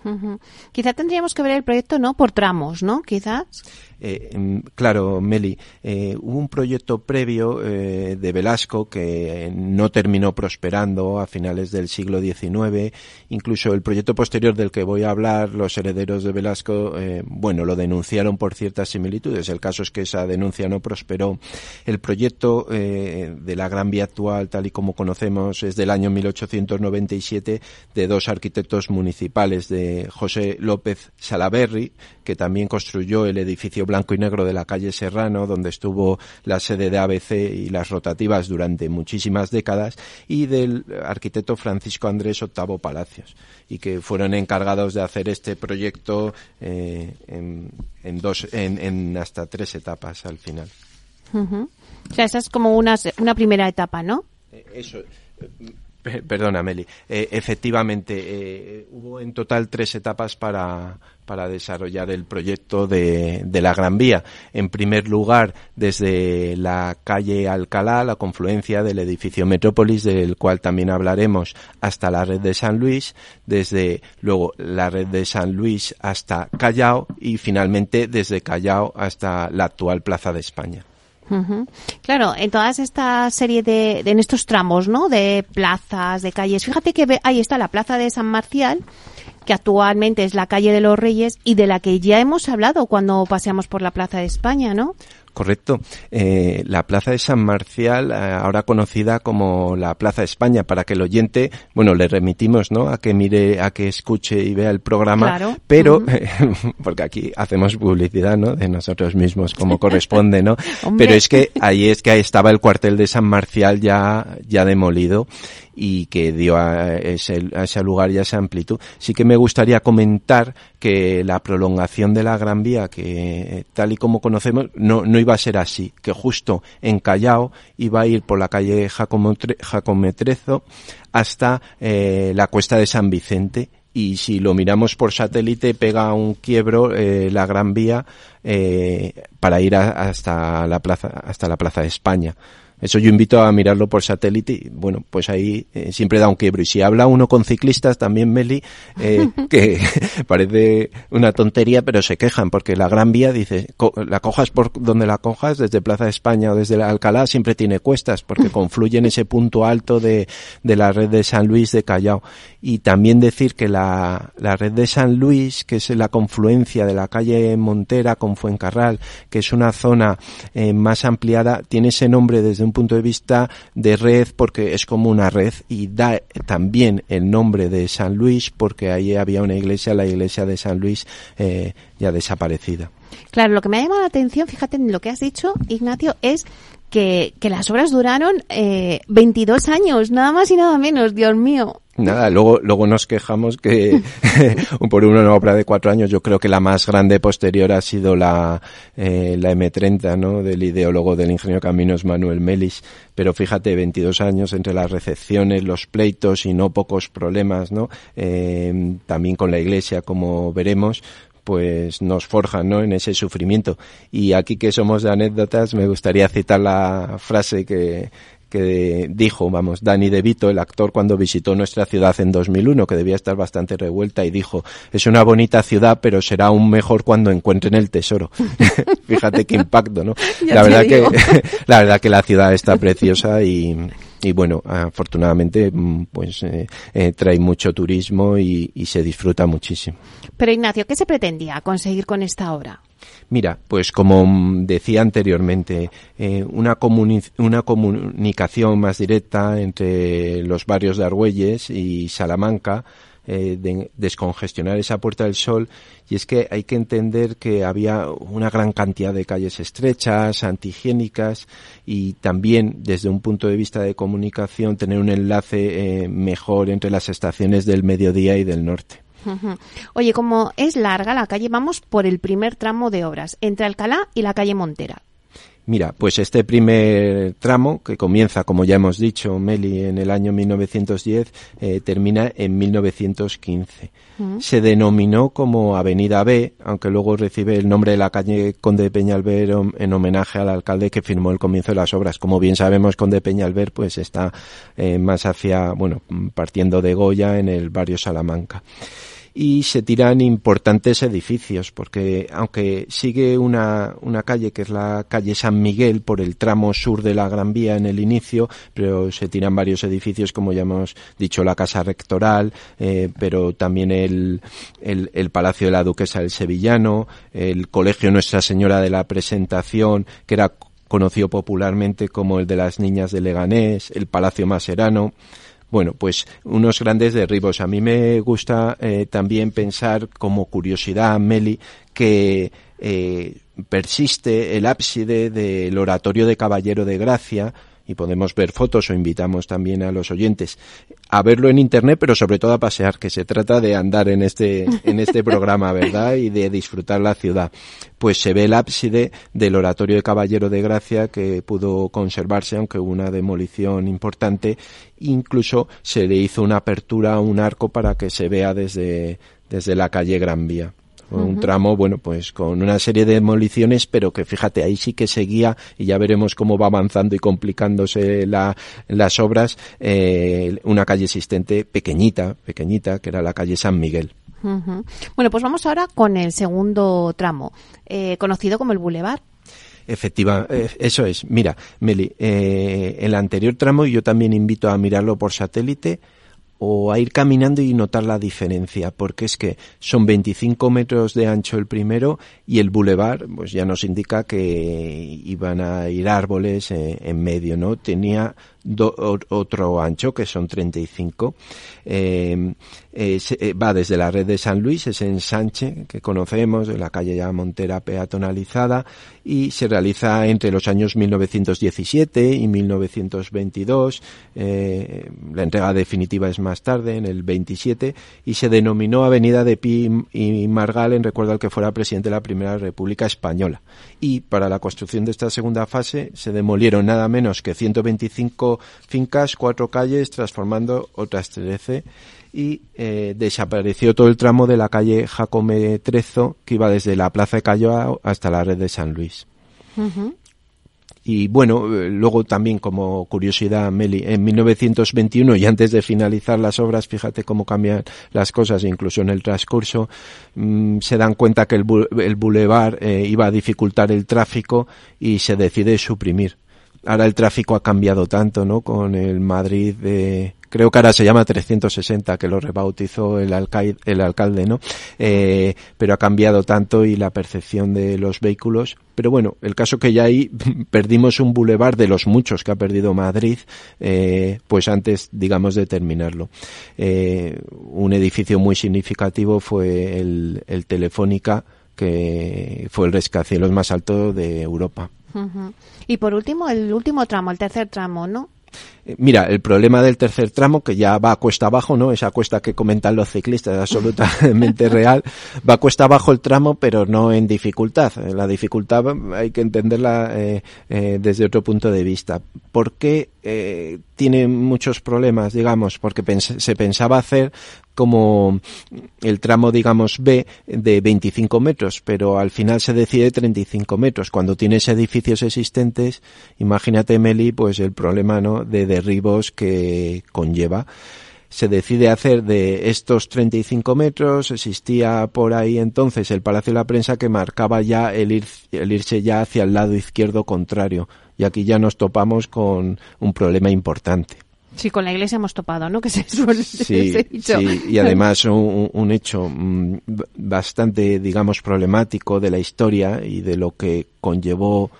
A: quizá tendríamos que ver el proyecto no por tramos, ¿no? Quizás.
E: Eh, mm, claro, Meli, eh, hubo un proyecto previo eh, de Velasco que no terminó prosperando a finales del siglo XIX. Incluso el proyecto posterior del que voy a hablar, los herederos de Velasco, bueno, lo denunciaron por ciertas similitudes. El caso es que esa denuncia no prosperó. El proyecto de la Gran Vía actual, tal y como conocemos, es del año 1897 de dos arquitectos municipales, de José López Salaberry, que también construyó el edificio blanco y negro de la calle Serrano, donde estuvo la sede de ABC y las rotativas durante muchísimas décadas, y del arquitecto Francisco Andrés Octavo Palacios, y que fueron encargados de hacer este proyecto eh, en, dos, en, hasta tres etapas al final.
A: O sea, esa es como una, una primera etapa, ¿no?
E: Eh, eso Perdona, Meli. Eh, efectivamente, eh, hubo en total tres etapas para, para desarrollar el proyecto de, de, la Gran Vía. En primer lugar, desde la calle Alcalá, la confluencia del edificio Metrópolis, del cual también hablaremos, hasta la red de San Luis, desde luego la red de San Luis hasta Callao y finalmente desde Callao hasta la actual Plaza de España.
A: Claro, en todas esta serie de, en estos tramos, ¿no? De plazas, de calles. Fíjate que ahí está la plaza de San Marcial, que actualmente es la calle de los Reyes y de la que ya hemos hablado cuando paseamos por la Plaza de España, ¿no?
E: Correcto. Eh, la Plaza de San Marcial, eh, ahora conocida como la Plaza de España, para que el oyente, bueno, le remitimos, ¿no? A que mire, a que escuche y vea el programa, pero, porque aquí hacemos publicidad, ¿no? De nosotros mismos, como corresponde, ¿no? pero es que ahí es que ahí estaba el cuartel de San Marcial ya, ya demolido y que dio a ese, a lugar y a esa amplitud. Sí que me gustaría comentar que la prolongación de la Gran Vía, que tal y como conocemos, no, no iba a ser así, que justo en Callao iba a ir por la calle Jacometrezo hasta eh, la cuesta de San Vicente y si lo miramos por satélite pega un quiebro eh, la Gran Vía eh, para ir hasta la plaza hasta la Plaza de España. Eso yo invito a mirarlo por satélite y bueno, pues ahí eh, siempre da un quiebro. Y si habla uno con ciclistas, también Meli, eh, que parece una tontería, pero se quejan porque la Gran Vía dice, la cojas por donde la cojas, desde Plaza de España o desde la Alcalá, siempre tiene cuestas porque confluye en ese punto alto de, de la red de San Luis de Callao. Y también decir que la, la red de San Luis, que es la confluencia de la calle Montera con Fuencarral, que es una zona eh, más ampliada, tiene ese nombre desde un punto de vista de red porque es como una red y da también el nombre de San Luis porque ahí había una iglesia, la iglesia de San Luis eh, ya desaparecida.
A: Claro, lo que me ha llamado la atención, fíjate en lo que has dicho, Ignacio, es que, que las obras duraron eh, 22 años, nada más y nada menos, Dios mío.
E: Nada, luego, luego nos quejamos que por una obra de cuatro años, yo creo que la más grande posterior ha sido la, eh, la M30, ¿no? Del ideólogo del ingeniero Caminos Manuel Melis. Pero fíjate, 22 años entre las recepciones, los pleitos y no pocos problemas, ¿no? Eh, también con la iglesia, como veremos, pues nos forjan ¿no? en ese sufrimiento. Y aquí que somos de anécdotas, me gustaría citar la frase que, que dijo, vamos, Danny DeVito, el actor, cuando visitó nuestra ciudad en 2001, que debía estar bastante revuelta, y dijo, es una bonita ciudad, pero será aún mejor cuando encuentren el tesoro. Fíjate qué impacto, ¿no? la verdad que, la verdad que la ciudad está preciosa y, y bueno, afortunadamente mm, pues eh, eh, trae mucho turismo y, y se disfruta muchísimo.
A: Pero Ignacio, ¿qué se pretendía conseguir con esta obra?
E: Mira, pues como decía anteriormente, eh, una, una comunicación más directa entre los barrios de Argüelles y Salamanca, eh, de descongestionar esa Puerta del Sol y es que hay que entender que había una gran cantidad de calles estrechas, antihigiénicas y también desde un punto de vista de comunicación tener un enlace eh, mejor entre las estaciones del mediodía y del norte.
A: Oye, como es larga la calle, vamos por el primer tramo de obras, entre Alcalá y la calle Montera.
E: Mira, pues este primer tramo, que comienza, como ya hemos dicho, Meli, en el año 1910, eh, termina en 1915. Se denominó como Avenida B, aunque luego recibe el nombre de la calle Conde de Peñalver en homenaje al alcalde que firmó el comienzo de las obras. Como bien sabemos, Conde de Peñalver pues está eh, más hacia, bueno, partiendo de Goya en el barrio Salamanca y se tiran importantes edificios porque aunque sigue una, una calle que es la calle San Miguel por el tramo sur de la Gran Vía en el inicio, pero se tiran varios edificios como ya hemos dicho la Casa Rectoral, eh, pero también el, el, Palacio de la Duquesa del Sevillano, el Colegio Nuestra Señora de la Presentación, que era conocido popularmente como el de las Niñas de Leganés, el Palacio Maserano, bueno, pues unos grandes derribos. A mí me gusta eh, también pensar como curiosidad, Meli, que eh, persiste el ábside del oratorio de Caballero de Gracia, y podemos ver fotos o invitamos también a los oyentes a verlo en internet, pero sobre todo a pasear, que se trata de andar en este, en este programa, ¿verdad? Y de disfrutar la ciudad. Pues se ve el ábside del oratorio de Caballero de Gracia que pudo conservarse, aunque hubo una demolición importante. Incluso se le hizo una apertura a un arco para que se vea desde, desde la calle Gran Vía un tramo, bueno, pues con una serie de demoliciones, pero que fíjate, ahí sí que seguía, y ya veremos cómo va avanzando y complicándose la, las obras, eh, una calle existente pequeñita, pequeñita, que era la calle San Miguel.
A: Bueno, pues vamos ahora con el segundo tramo, eh, conocido como el Boulevard.
E: Efectiva, eh, eso es. Mira, Meli, el anterior tramo yo también invito a mirarlo por satélite o a ir caminando y notar la diferencia, porque es que son 25 metros de ancho el primero y el bulevar, pues ya nos indica que iban a ir árboles eh, en medio, ¿no? Tenía otro ancho que son 35. Eh, eh, eh, va desde la red de San Luis, ese ensanche que conocemos, de la calle ya Montera peatonalizada, y se realiza entre los años 1917 y 1922. Eh, la entrega definitiva es más tarde, en el 27, y se denominó Avenida de Pi y Margal en recuerdo al que fuera presidente de la Primera República Española. Y para la construcción de esta segunda fase se demolieron nada menos que 125 fincas, cuatro calles, transformando otras 13 y eh, desapareció todo el tramo de la calle Jacome Trezo que iba desde la Plaza de Callao hasta la red de San Luis. Y bueno, eh, luego también como curiosidad, Meli, en 1921 y antes de finalizar las obras, fíjate cómo cambian las cosas, incluso en el transcurso, mm, se dan cuenta que el, el bulevar eh, iba a dificultar el tráfico y se decide suprimir. Ahora el tráfico ha cambiado tanto, ¿no? Con el Madrid de creo que ahora se llama 360, que lo rebautizó el, alcalde, ¿no? Eh, pero ha cambiado tanto y la percepción de los vehículos. Pero bueno, el caso que ya ahí perdimos un bulevar de los muchos que ha perdido Madrid, eh, pues antes, digamos, de terminarlo. Eh, un edificio muy significativo fue el, el Telefónica, que fue el rascacielos más alto de Europa.
A: Y por último, el último tramo, el tercer tramo, ¿no?
E: Eh, mira, el problema del tercer tramo, que ya va a cuesta abajo, ¿no? Esa cuesta que comentan los ciclistas, es absolutamente real. Va a cuesta abajo el tramo, pero no en dificultad. Eh, la dificultad hay que entenderla eh, desde otro punto de vista. ¿Por qué tiene muchos problemas, digamos? Porque se pensaba hacer como el tramo, digamos, B de 25 metros, pero al final se decide 35 metros. Cuando tienes edificios existentes, imagínate, Meli, pues el problema, ¿no? De derribos que conlleva se decide hacer de estos 35 metros, existía por ahí entonces el Palacio de la Prensa que marcaba ya el, ir, el irse ya hacia el lado izquierdo contrario, y aquí ya nos topamos con un problema importante.
A: Sí, con la iglesia hemos topado, ¿no? Que se
E: sí, sí, y además un, un, hecho mm, bastante, digamos, problemático de la historia y de lo que conllevó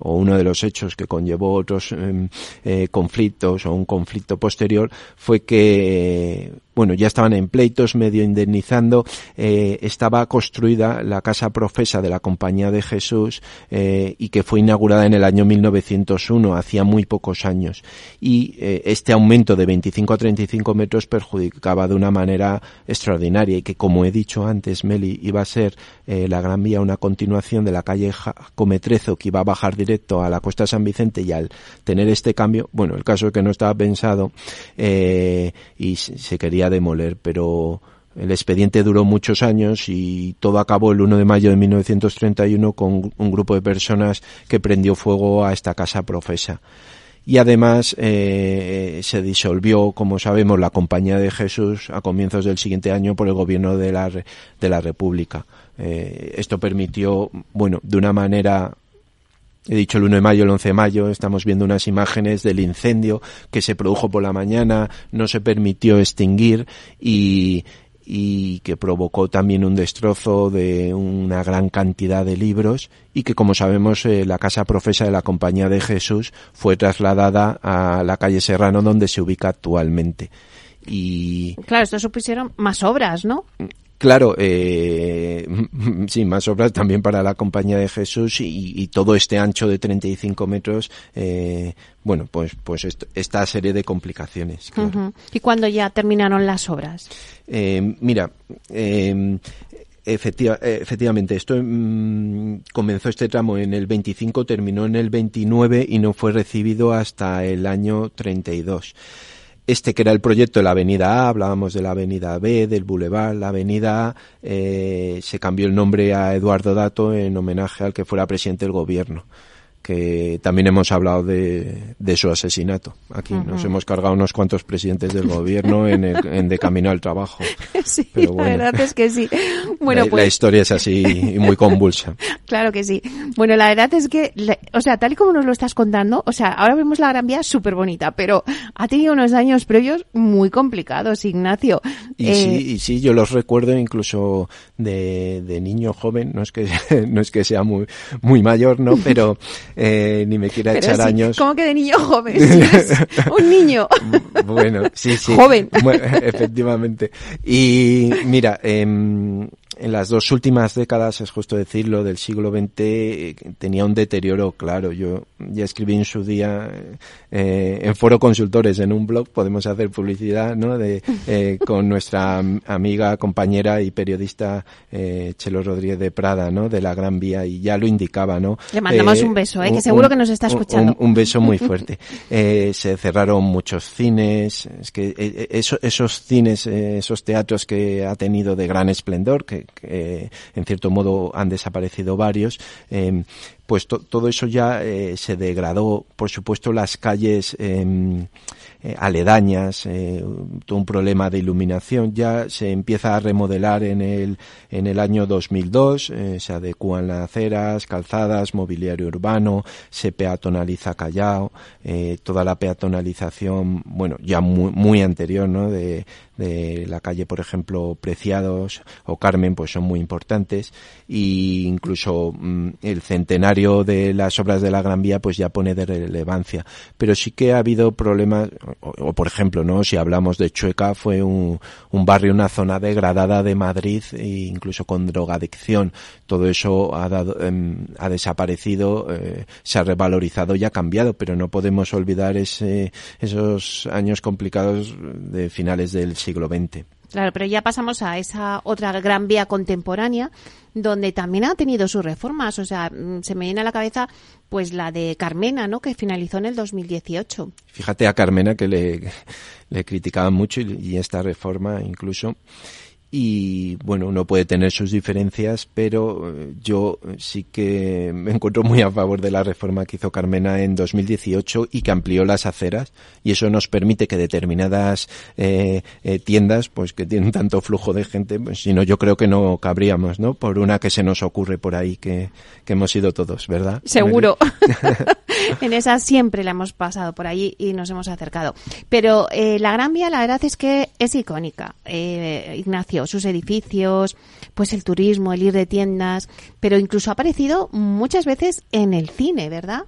E: o uno de los hechos que conllevó otros em, eh, conflictos o un conflicto posterior fue que bueno, ya estaban en pleitos, medio indemnizando, eh, estaba construida la casa profesa de la Compañía de Jesús eh, y que fue inaugurada en el año 1901, hacía muy pocos años. Y eh, este aumento de 25 a 35 metros perjudicaba de una manera extraordinaria y que, como he dicho antes, Meli, iba a ser la Gran Vía una continuación de la calle Cometrezo que iba a bajar directo a la Costa San Vicente y al tener este cambio, bueno, el caso es que no estaba pensado y se quería demoler, pero el expediente duró muchos años y todo acabó el 1 de mayo de 1931 con un grupo de personas que prendió fuego a esta casa profesa. Y además eh, se disolvió, como sabemos, la Compañía de Jesús a comienzos del siguiente año por el gobierno de la, de la República. Eh, esto permitió, bueno, de una manera He dicho el 1 de mayo, el 11 de mayo, estamos viendo unas imágenes del incendio que se produjo por la mañana, no se permitió extinguir y, y que provocó también un destrozo de una gran cantidad de libros y que como sabemos eh, la casa profesa de la Compañía de Jesús fue trasladada a la calle Serrano donde se ubica actualmente. Y
A: claro, esto supusieron más obras, ¿no?
E: Claro, eh, sí, más obras también para la Compañía de Jesús y, todo este ancho de 35 metros, eh, bueno, pues, pues esta serie de complicaciones.
A: ¿Y cuándo ya terminaron las obras?
E: Eh, mira, eh, efectivamente, esto mm, comenzó este tramo en el 25, terminó en el 29 y no fue recibido hasta el año 32 este que era el proyecto de la avenida A, hablábamos de la avenida B, del Boulevard, la avenida A, eh, se cambió el nombre a Eduardo Dato en homenaje al que fuera presidente del gobierno. Que también hemos hablado de, de su asesinato. Aquí nos hemos cargado unos cuantos presidentes del gobierno en, el, en de camino al trabajo.
A: Sí, la verdad es que sí. Bueno,
E: la,
A: pues...
E: la historia es así y muy convulsa.
A: Claro que sí. Bueno, la verdad es que, o sea, tal y como nos lo estás contando, o sea, ahora vemos la Gran Vía súper bonita, pero ha tenido unos años previos muy complicados, Ignacio.
E: Y
A: Eh,
E: sí, y sí, yo los recuerdo incluso de, de niño joven, no es que no es que sea muy muy mayor, ¿no? Pero eh, ni me quiera
A: pero
E: echar
A: sí,
E: años.
A: ¿Cómo que de niño joven? Si eres un niño.
E: Bueno, sí, sí.
A: Joven.
E: Bueno, efectivamente. Y mira, em, en las dos últimas décadas, es justo decirlo, del siglo XX eh, tenía un deterioro claro. Yo ya escribí en su día eh, en Foro Consultores, en un blog, podemos hacer publicidad, ¿no? De, eh, con nuestra am- amiga, compañera y periodista eh, Chelo Rodríguez de Prada, ¿no? De la Gran Vía y ya lo indicaba, ¿no?
A: Le mandamos un beso, ¿eh? Que seguro que nos está escuchando.
E: Un, un beso muy fuerte. Eh, se cerraron muchos cines, es que eh, eso- esos cines, eh, esos teatros que ha tenido de gran esplendor, que, que, en cierto modo han desaparecido varios, eh, pues to- todo eso ya eh, se degradó. Por supuesto, las calles em, eh, aledañas, eh, todo un problema de iluminación. Ya se empieza a remodelar en el, en el año 2002, eh, se adecúan las aceras, calzadas, mobiliario urbano, se peatonaliza Callao, eh, toda la peatonalización, bueno, ya muy, muy anterior, ¿no? De, de la calle, por ejemplo, Preciados o Carmen, pues son muy importantes y incluso mm, el centenario de las obras de la Gran Vía pues ya pone de relevancia. Pero sí que ha habido problemas, o, o, por ejemplo, ¿no? Si hablamos de Chueca, fue un, un barrio, una zona degradada de Madrid, e incluso con drogadicción. Todo eso ha, dado, em, ha desaparecido, eh, se ha revalorizado y ha cambiado, pero no podemos olvidar ese, esos años complicados de finales del siglo XX.
A: Claro, pero ya pasamos a esa otra gran vía contemporánea donde también ha tenido sus reformas. O sea, mm, se me viene a la cabeza pues la de Carmena, ¿no? Que finalizó en el 2018.
E: Fíjate a Carmena que le, le criticaban mucho y, y esta reforma incluso y bueno, uno puede tener sus diferencias, pero eh, yo sí que me encuentro muy a favor de la reforma que hizo Carmena en 2018 y que amplió las aceras y eso nos permite que determinadas eh, eh, tiendas, pues que tienen tanto flujo de gente, pues, si no yo creo que no cabríamos, ¿no? Por una que se nos ocurre por ahí que, que hemos ido todos, ¿verdad?
A: Seguro. en esa siempre la hemos pasado por allí y nos hemos acercado. Pero eh, la Gran Vía, la verdad es que es icónica, eh, Sus edificios, pues el turismo, el ir de tiendas, pero incluso ha aparecido muchas veces en el cine, ¿verdad?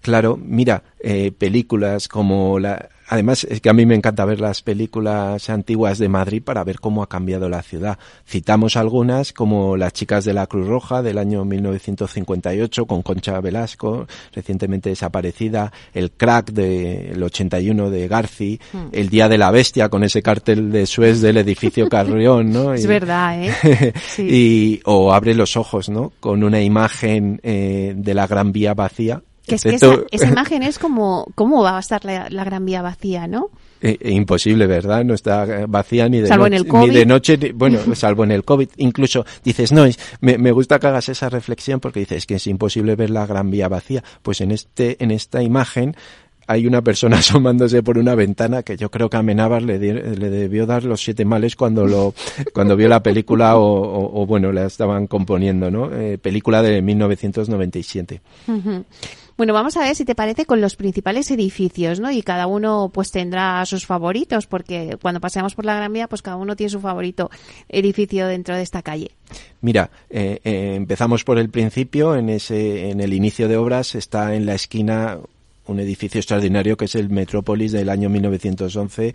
E: Claro, mira, eh, películas como la... Además, es que a mí me encanta ver las películas antiguas de Madrid para ver cómo ha cambiado la ciudad. Citamos algunas como Las chicas de la Cruz Roja del año 1958 con Concha Velasco, recientemente desaparecida, El Crack del 81 de Garci,
A: Hmm.
E: El Día de la Bestia con ese cartel de Suez del edificio Carrión, ¿no?
A: Es
E: Y-
A: verdad, ¿eh? Sí.
E: y, o Abre los ojos, ¿no? Con una imagen eh, de la Gran Vía vacía.
A: Que es que esa, imagen es como, ¿cómo va a estar la, la Gran Vía vacía, no?
E: Eh, eh, imposible, ¿verdad? No está eh, vacía ni de,
A: Salvo en
E: noche,
A: el COVID.
E: ni de noche, ni- bueno, salvo en el COVID. Incluso dices, no, es, me, me gusta que hagas esa reflexión porque dices que es imposible ver la Gran Vía vacía. Pues en este, en esta imagen hay una persona asomándose por una ventana que yo creo que a Amenábar le, di- le debió dar los siete males cuando lo, cuando vio la película o, o- o, bueno, la estaban componiendo, ¿no? Eh, película de 1997.
A: Ujú. Bueno, vamos a ver si te parece con los principales edificios, ¿no? Y cada uno pues tendrá sus favoritos, porque cuando paseamos por la Gran Vía, pues cada uno tiene su favorito edificio dentro de esta calle.
E: Mira, eh, eh, empezamos por el principio, en ese, en el inicio de obras está en la esquina un edificio extraordinario que es el Metrópolis del año 1911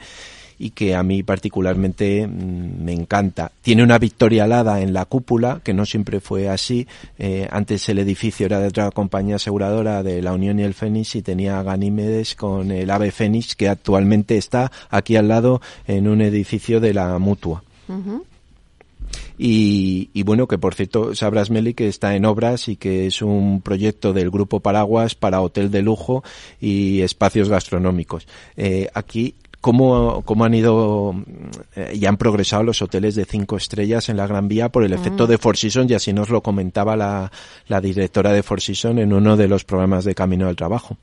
E: y que a mí particularmente mm, me encanta. Tiene una victoria alada en la cúpula, que no siempre fue así. Eh, antes el edificio era de otra compañía aseguradora de la Unión y el Fénix y tenía a Ganímedes con el Ave Fénix, que actualmente está aquí al lado en un edificio de la Mutua. Y bueno, que por cierto, sabrás, Meli, que está en obras y que es un proyecto del Grupo Paraguas para hotel de lujo y espacios gastronómicos. Eh, aquí cómo, cómo han ido eh, y han progresado los hoteles de cinco estrellas en la Gran Vía por el efecto mm. de Four Seasons y así nos lo comentaba la, la directora de Four Seasons en uno de los programas de Camino al Trabajo.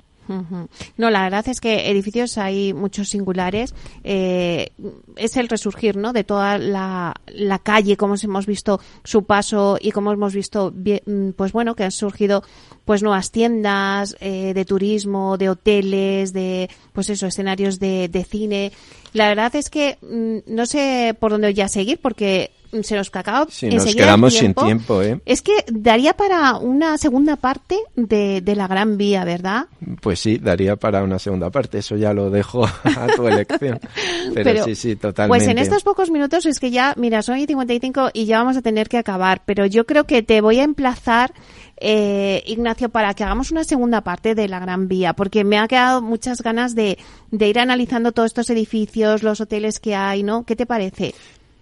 A: No, la verdad es que edificios hay muchos singulares. Eh, es el resurgir, ¿no? De toda la, la calle, como hemos visto su paso y como hemos visto, mm, pues bueno, que han surgido pues nuevas tiendas eh, de turismo, de hoteles, de pues eso, escenarios de, de cine. La verdad es que mm, no sé por dónde voy a seguir porque se nos cacao.
E: Sí, nos quedamos sin tiempo, ¿eh?
A: Es que daría para una segunda parte de, de, la Gran Vía, ¿verdad?
E: Pues sí, daría para una segunda parte. Eso ya lo dejo a tu elección. Pero, sí, sí, totalmente.
A: Pues en estos pocos minutos es que ya, mira, son 55 y ya vamos a tener que acabar. Pero yo creo que te voy a emplazar eh, Ignacio, para que hagamos una segunda parte de la Gran Vía, porque me ha quedado muchas ganas de, de ir analizando todos estos edificios, los hoteles que hay, ¿no? ¿Qué te parece?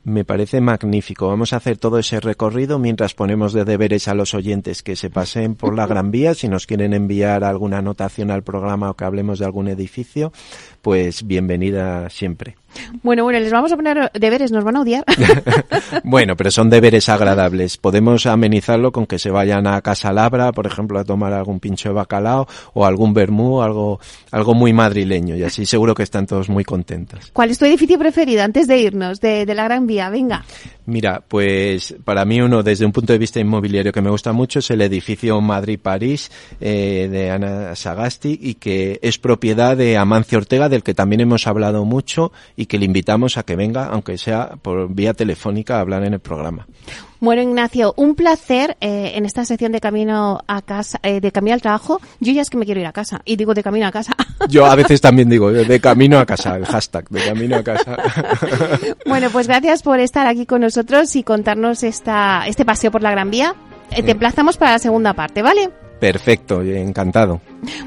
E: Me parece magnífico. Vamos a hacer todo ese recorrido mientras ponemos de deberes a los oyentes que se pasen por la Gran Vía. Si nos quieren enviar alguna anotación al programa o que hablemos de algún edificio, pues bienvenida siempre.
A: Bueno, bueno, les vamos a poner deberes, nos van a odiar.
E: bueno, pero son deberes agradables. Podemos amenizarlo con que se vayan a Casa Labra, por ejemplo, a tomar algún pincho de bacalao o algún vermú, algo, algo muy madrileño. Y así seguro que están todos muy contentos.
A: ¿Cuál es tu edificio preferido antes de irnos de, de la Gran Vía? Venga.
E: Mira, pues para mí uno desde un punto de vista inmobiliario que me gusta mucho es el edificio Madrid-París eh, de Ana Sagasti y que es propiedad de Amancio Ortega, del que también hemos hablado mucho y que le invitamos a que venga, aunque sea por vía telefónica, a hablar en el programa.
A: Bueno, Ignacio, un placer eh, en esta sección de camino a casa, eh, de camino al trabajo. Yo ya es que me quiero ir a casa y digo de camino a casa.
E: Yo a veces también digo de camino a casa, el hashtag de camino a casa.
A: Bueno, pues gracias por estar aquí con nosotros y contarnos esta, este paseo por la Gran Vía. Eh, te emplazamos para la segunda parte, ¿vale?
E: Perfecto, encantado.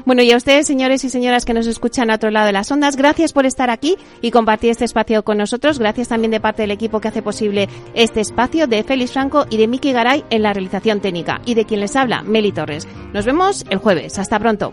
A: Bueno, y a ustedes, señores y señoras que nos escuchan a otro lado de las ondas, gracias por estar aquí y compartir este espacio con nosotros. Gracias también de parte del equipo que hace posible este espacio, de Félix Franco y de Miki Garay en la realización técnica. Y de quien les habla, Meli Torres. Nos vemos el jueves. Hasta pronto.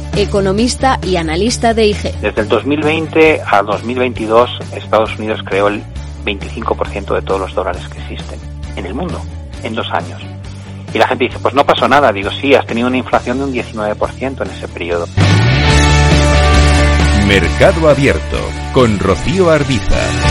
F: economista y analista de IG.
G: Desde el 2020 a 2022, Estados Unidos creó el 25% de todos los dólares que existen en el mundo en dos años. Y la gente dice, pues no pasó nada. Digo, sí, has tenido una inflación de un 19% en ese periodo.
B: Mercado Abierto con Rocío Arbiza.